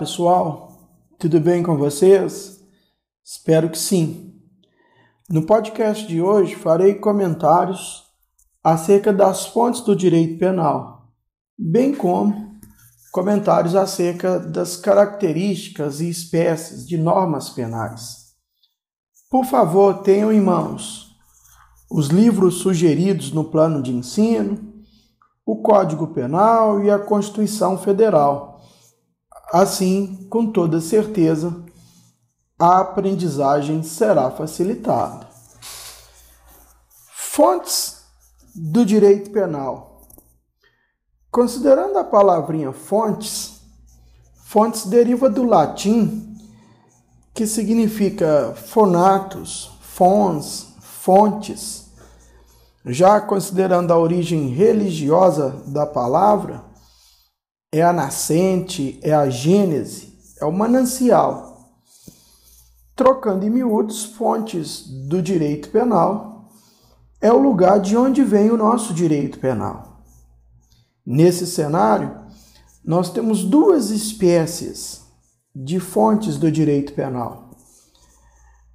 pessoal, tudo bem com vocês? Espero que sim. No podcast de hoje farei comentários acerca das fontes do direito penal, bem como comentários acerca das características e espécies de normas penais. Por favor, tenham em mãos os livros sugeridos no plano de ensino, o Código Penal e a Constituição Federal Assim, com toda certeza, a aprendizagem será facilitada. Fontes do direito penal. Considerando a palavrinha fontes, fontes deriva do latim, que significa fonatos, fons, fontes. Já considerando a origem religiosa da palavra, é a nascente, é a gênese, é o manancial. Trocando em miúdos, fontes do direito penal é o lugar de onde vem o nosso direito penal. Nesse cenário, nós temos duas espécies de fontes do direito penal.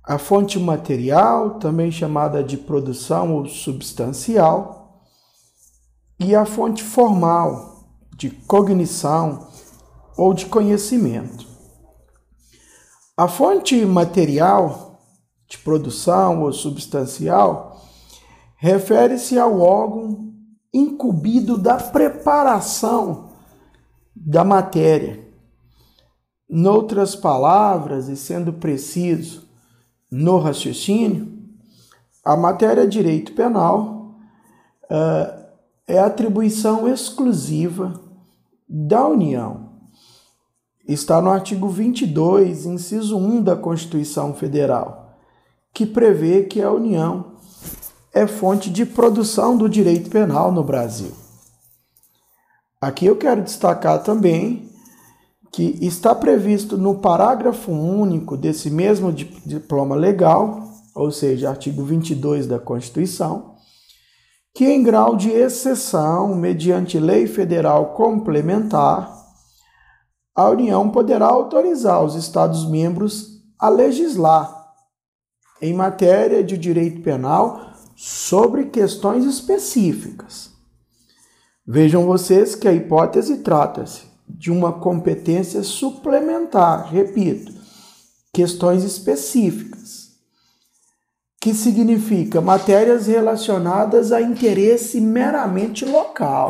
A fonte material, também chamada de produção ou substancial, e a fonte formal, de cognição ou de conhecimento. A fonte material de produção ou substancial refere-se ao órgão incumbido da preparação da matéria. Noutras palavras, e sendo preciso no raciocínio, a matéria direito penal uh, é atribuição exclusiva da União. Está no artigo 22, inciso 1 da Constituição Federal, que prevê que a União é fonte de produção do direito penal no Brasil. Aqui eu quero destacar também que está previsto no parágrafo único desse mesmo diploma legal, ou seja, artigo 22 da Constituição, que, em grau de exceção, mediante lei federal complementar, a União poderá autorizar os Estados-membros a legislar em matéria de direito penal sobre questões específicas. Vejam vocês que a hipótese trata-se de uma competência suplementar, repito, questões específicas que significa matérias relacionadas a interesse meramente local.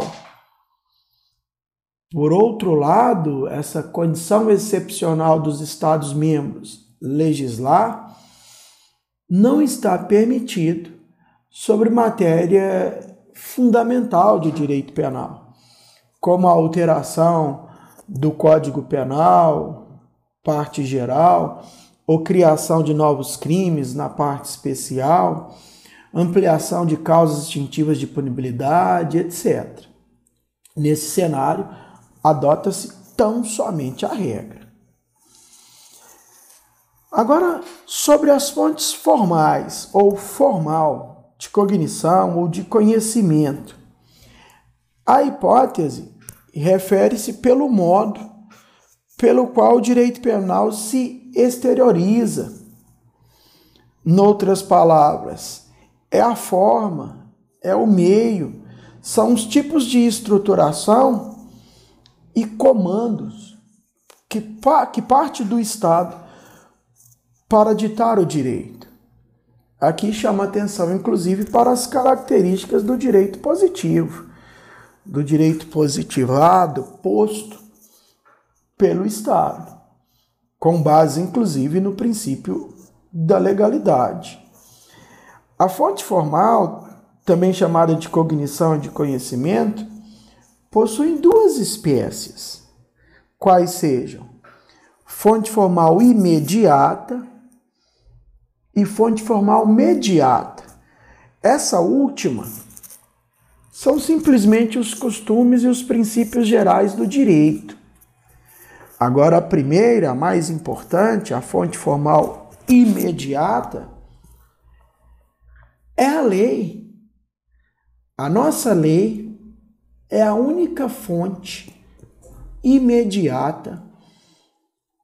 Por outro lado, essa condição excepcional dos Estados-membros legislar não está permitido sobre matéria fundamental de direito penal, como a alteração do Código Penal, parte geral, ou criação de novos crimes na parte especial, ampliação de causas extintivas de punibilidade, etc. Nesse cenário, adota-se tão somente a regra. Agora, sobre as fontes formais ou formal de cognição ou de conhecimento. A hipótese refere-se pelo modo pelo qual o direito penal se exterioriza. Noutras palavras, é a forma, é o meio, são os tipos de estruturação e comandos que, que parte do Estado para ditar o direito. Aqui chama atenção, inclusive, para as características do direito positivo, do direito positivado, posto pelo Estado com base inclusive no princípio da legalidade. A fonte formal, também chamada de cognição e de conhecimento, possui duas espécies, quais sejam fonte formal imediata e fonte formal mediata. Essa última são simplesmente os costumes e os princípios gerais do direito Agora, a primeira, a mais importante, a fonte formal imediata, é a lei. A nossa lei é a única fonte imediata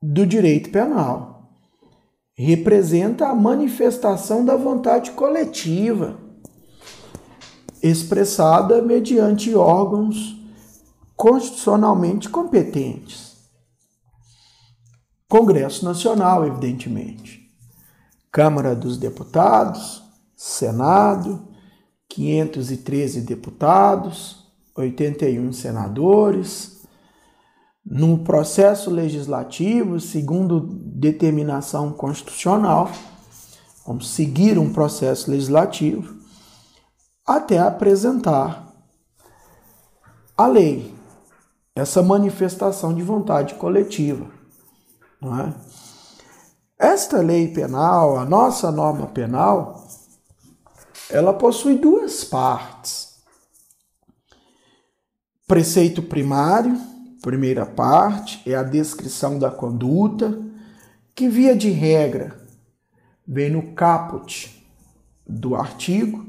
do direito penal. Representa a manifestação da vontade coletiva, expressada mediante órgãos constitucionalmente competentes. Congresso Nacional, evidentemente. Câmara dos Deputados, Senado, 513 deputados, 81 senadores. No processo legislativo, segundo determinação constitucional, vamos seguir um processo legislativo até apresentar a lei, essa manifestação de vontade coletiva. Não é? Esta lei penal, a nossa norma penal, ela possui duas partes. Preceito primário, primeira parte, é a descrição da conduta, que via de regra vem no caput do artigo,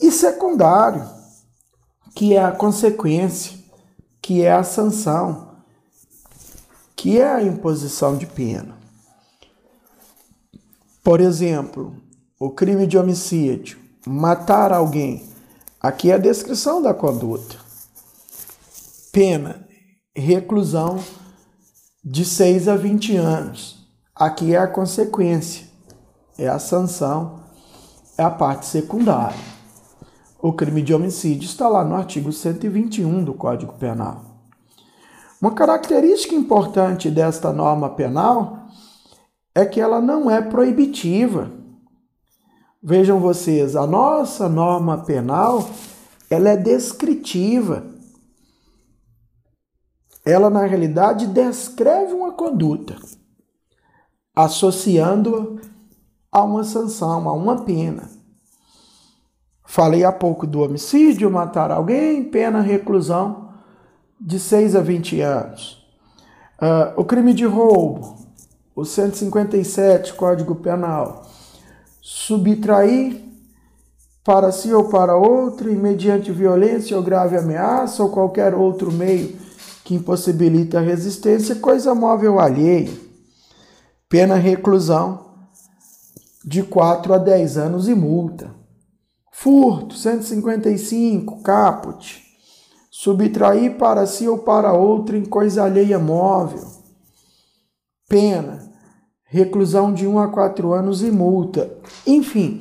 e secundário, que é a consequência, que é a sanção, que é a imposição de pena. Por exemplo, o crime de homicídio, matar alguém. Aqui é a descrição da conduta. Pena, reclusão de 6 a 20 anos. Aqui é a consequência, é a sanção, é a parte secundária. O crime de homicídio está lá no artigo 121 do Código Penal. Uma característica importante desta norma penal é que ela não é proibitiva. Vejam vocês, a nossa norma penal, ela é descritiva. Ela na realidade descreve uma conduta, associando-a a uma sanção, a uma pena. Falei há pouco do homicídio, matar alguém, pena reclusão de 6 a 20 anos. Uh, o crime de roubo, o 157 Código Penal subtrair para si ou para outro, mediante violência ou grave ameaça ou qualquer outro meio que impossibilita a resistência, coisa móvel alheia. Pena reclusão de 4 a 10 anos e multa. Furto, 155, caput. Subtrair para si ou para outro em coisa alheia móvel. Pena reclusão de 1 a 4 anos e multa. Enfim,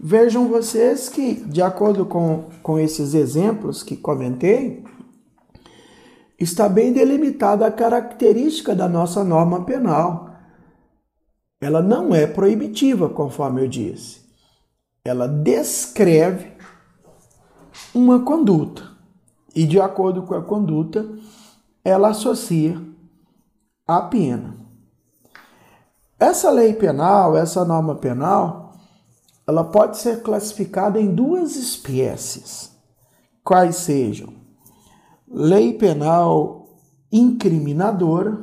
vejam vocês que, de acordo com, com esses exemplos que comentei, está bem delimitada a característica da nossa norma penal. Ela não é proibitiva, conforme eu disse. Ela descreve uma conduta e, de acordo com a conduta, ela associa a pena. Essa lei penal, essa norma penal, ela pode ser classificada em duas espécies, quais sejam lei penal incriminadora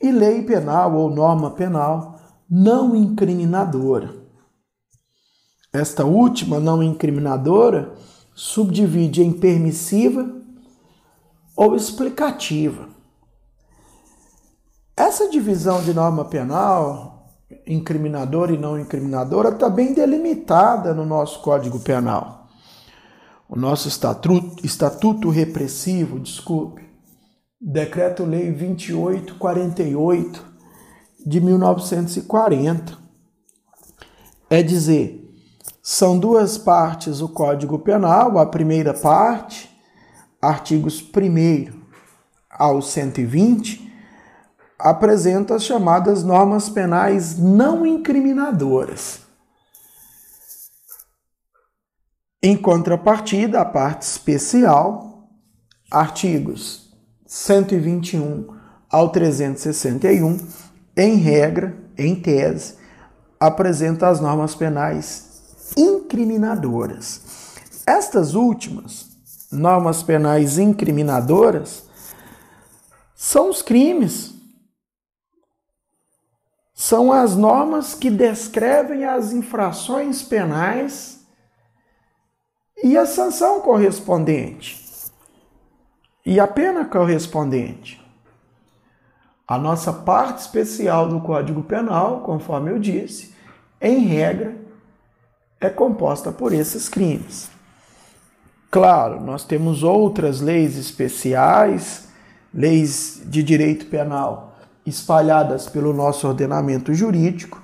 e lei penal ou norma penal não incriminadora. Esta última, não incriminadora, subdivide em permissiva ou explicativa. Essa divisão de norma penal, incriminadora e não incriminadora, está bem delimitada no nosso Código Penal. O nosso estatuto, estatuto repressivo, desculpe, Decreto-Lei 2848 de 1940. É dizer, são duas partes o Código Penal, a primeira parte, artigos 1 ao 120, apresenta as chamadas normas penais não incriminadoras. Em contrapartida, a parte especial, artigos 121 ao 361, em regra, em tese, apresenta as normas penais incriminadoras. Estas últimas, normas penais incriminadoras, são os crimes são as normas que descrevem as infrações penais e a sanção correspondente e a pena correspondente. A nossa parte especial do Código Penal, conforme eu disse, em regra, é composta por esses crimes. Claro, nós temos outras leis especiais, leis de direito penal espalhadas pelo nosso ordenamento jurídico,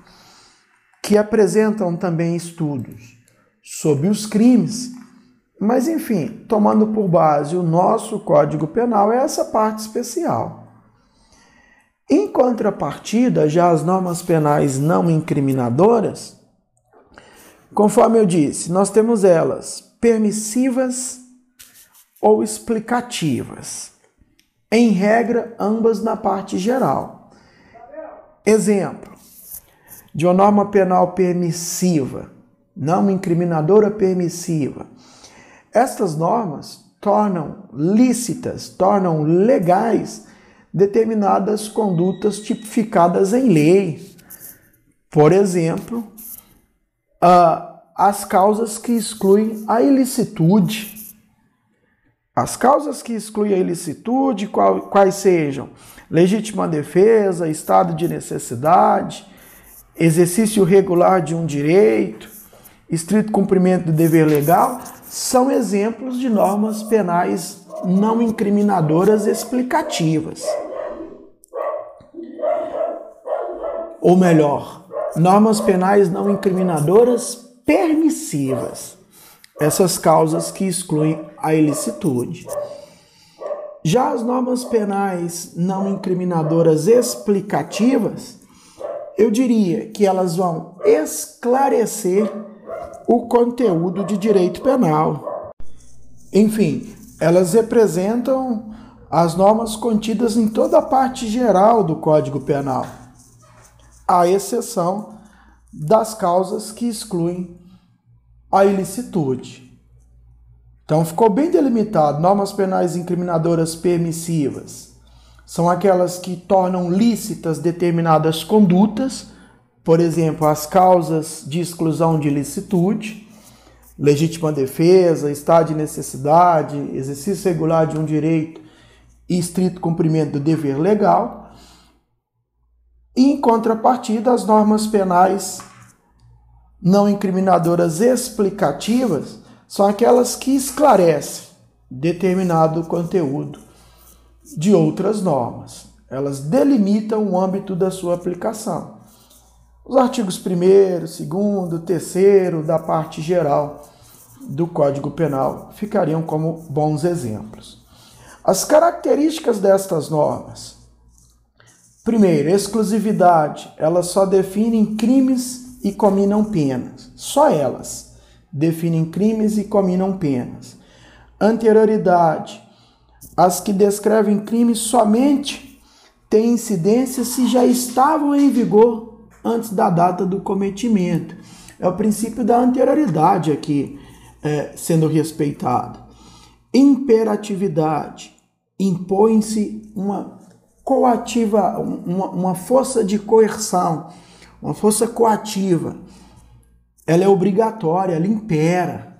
que apresentam também estudos sobre os crimes, mas enfim, tomando por base o nosso Código Penal, é essa parte especial. Em contrapartida, já as normas penais não incriminadoras, conforme eu disse, nós temos elas permissivas ou explicativas. Em regra, ambas na parte geral. Exemplo de uma norma penal permissiva, não incriminadora permissiva. Estas normas tornam lícitas, tornam legais determinadas condutas tipificadas em lei. Por exemplo, as causas que excluem a ilicitude. As causas que excluem a ilicitude, quais sejam legítima defesa, estado de necessidade, exercício regular de um direito, estrito cumprimento do dever legal, são exemplos de normas penais não incriminadoras explicativas. Ou melhor, normas penais não incriminadoras permissivas. Essas causas que excluem a ilicitude. Já as normas penais não incriminadoras explicativas, eu diria que elas vão esclarecer o conteúdo de direito penal. Enfim, elas representam as normas contidas em toda a parte geral do Código Penal, à exceção das causas que excluem a ilicitude. Então ficou bem delimitado. Normas penais incriminadoras permissivas são aquelas que tornam lícitas determinadas condutas, por exemplo, as causas de exclusão de ilicitude, legítima defesa, estado de necessidade, exercício regular de um direito e estrito cumprimento do dever legal. Em contrapartida, as normas penais não incriminadoras explicativas são aquelas que esclarecem determinado conteúdo de outras normas. Elas delimitam o âmbito da sua aplicação. Os artigos 1, 2, 3 da parte geral do Código Penal ficariam como bons exemplos. As características destas normas. Primeiro, exclusividade. Elas só definem crimes e cominam penas. Só elas definem crimes e cominam penas. Anterioridade. As que descrevem crimes somente têm incidência se já estavam em vigor antes da data do cometimento. É o princípio da anterioridade aqui é, sendo respeitado. Imperatividade. Impõe-se uma coativa, uma, uma força de coerção, uma força coativa ela é obrigatória, ela impera.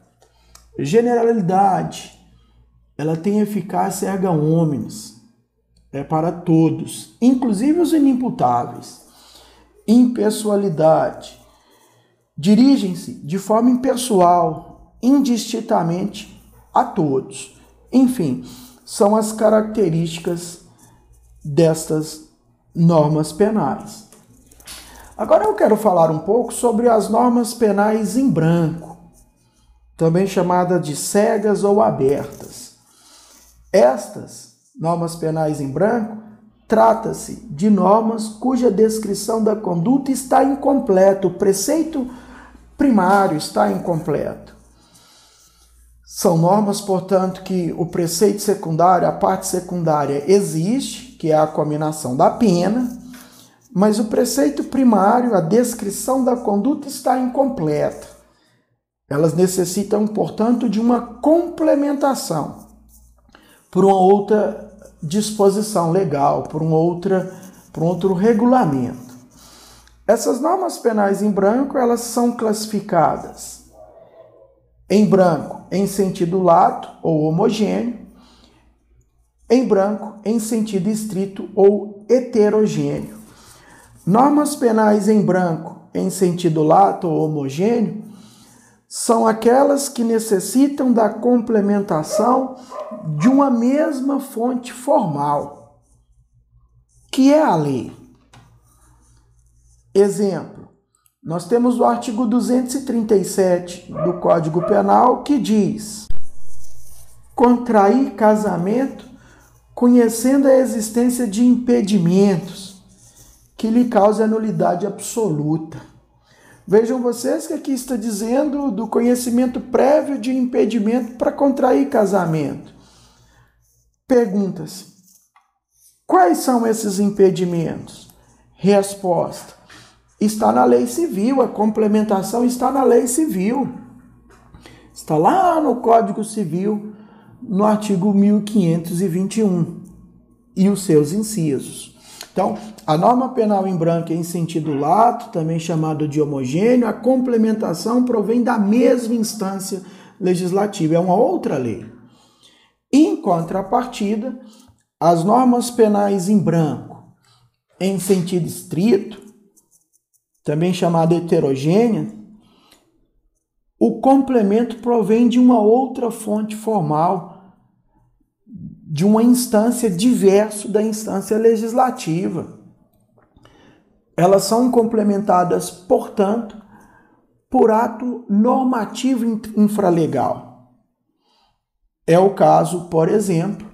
Generalidade, ela tem eficácia erga omnes, é para todos, inclusive os inimputáveis. Impessoalidade, dirigem-se de forma impessoal, indistintamente a todos. Enfim, são as características destas normas penais. Agora eu quero falar um pouco sobre as normas penais em branco, também chamada de cegas ou abertas. Estas normas penais em branco trata-se de normas cuja descrição da conduta está incompleta, o preceito primário está incompleto. São normas, portanto, que o preceito secundário, a parte secundária existe, que é a combinação da pena, mas o preceito primário, a descrição da conduta, está incompleta. Elas necessitam, portanto, de uma complementação por uma outra disposição legal, por, uma outra, por um outro regulamento. Essas normas penais em branco, elas são classificadas em branco em sentido lato ou homogêneo, em branco em sentido estrito ou heterogêneo. Normas penais em branco em sentido lato ou homogêneo são aquelas que necessitam da complementação de uma mesma fonte formal, que é a lei. Exemplo: nós temos o artigo 237 do Código Penal que diz: contrair casamento conhecendo a existência de impedimentos que lhe causem nulidade absoluta. Vejam vocês que aqui está dizendo do conhecimento prévio de impedimento para contrair casamento. Pergunta-se: quais são esses impedimentos? Resposta: está na lei civil, a complementação está na lei civil. Está lá no Código Civil, no artigo 1521 e os seus incisos. Então, a norma penal em branco é em sentido lato, também chamado de homogêneo, a complementação provém da mesma instância legislativa, é uma outra lei. Em contrapartida, as normas penais em branco, em sentido estrito, também chamada heterogênea, o complemento provém de uma outra fonte formal de uma instância diverso da instância legislativa. Elas são complementadas, portanto, por ato normativo infralegal. É o caso, por exemplo,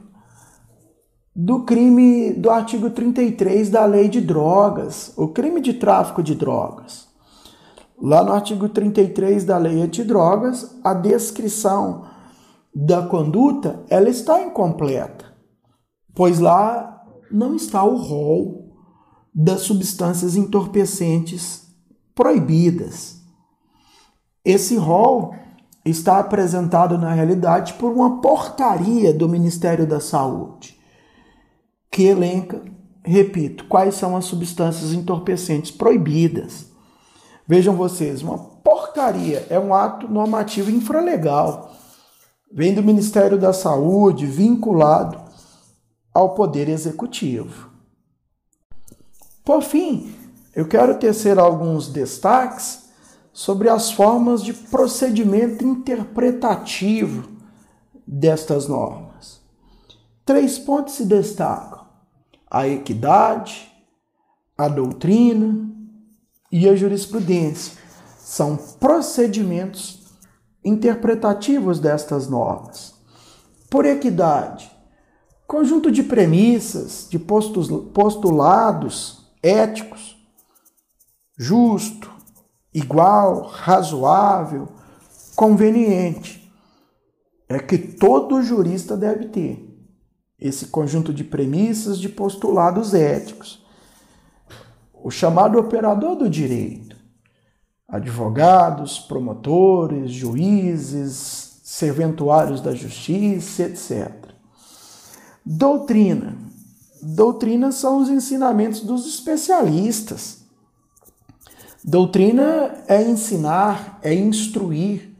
do crime do artigo 33 da Lei de Drogas, o crime de tráfico de drogas. Lá no artigo 33 da Lei de Drogas, a descrição da conduta, ela está incompleta, pois lá não está o rol das substâncias entorpecentes proibidas. Esse rol está apresentado na realidade por uma portaria do Ministério da Saúde, que elenca, repito, quais são as substâncias entorpecentes proibidas. Vejam vocês, uma portaria é um ato normativo infralegal vem do Ministério da Saúde vinculado ao Poder Executivo. Por fim, eu quero tecer alguns destaques sobre as formas de procedimento interpretativo destas normas. Três pontos se destacam: a equidade, a doutrina e a jurisprudência. São procedimentos interpretativos destas normas. Por equidade, conjunto de premissas, de postulados éticos, justo, igual, razoável, conveniente. É que todo jurista deve ter esse conjunto de premissas, de postulados éticos. O chamado operador do direito advogados, promotores, juízes, serventuários da justiça, etc. Doutrina. Doutrina são os ensinamentos dos especialistas. Doutrina é ensinar, é instruir.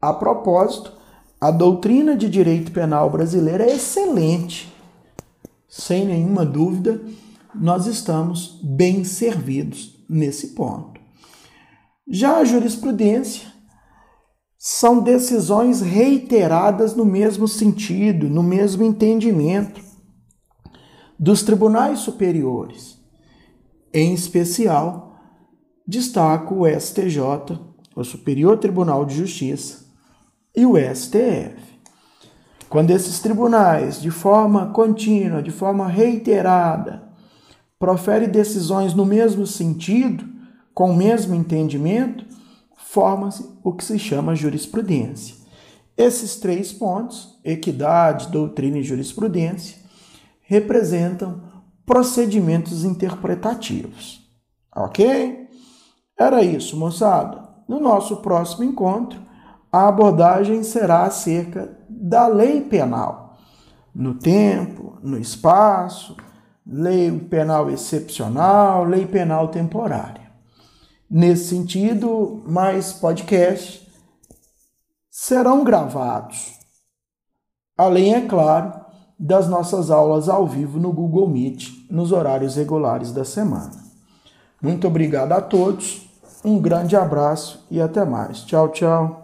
A propósito, a doutrina de direito penal brasileira é excelente. Sem nenhuma dúvida, nós estamos bem servidos nesse ponto. Já a jurisprudência são decisões reiteradas no mesmo sentido, no mesmo entendimento dos tribunais superiores. Em especial, destaco o STJ, o Superior Tribunal de Justiça, e o STF. Quando esses tribunais, de forma contínua, de forma reiterada, proferem decisões no mesmo sentido, com o mesmo entendimento, forma-se o que se chama jurisprudência. Esses três pontos, equidade, doutrina e jurisprudência, representam procedimentos interpretativos. Ok? Era isso, moçada. No nosso próximo encontro, a abordagem será acerca da lei penal, no tempo, no espaço, lei penal excepcional, lei penal temporária. Nesse sentido, mais podcasts serão gravados. Além, é claro, das nossas aulas ao vivo no Google Meet nos horários regulares da semana. Muito obrigado a todos, um grande abraço e até mais. Tchau, tchau.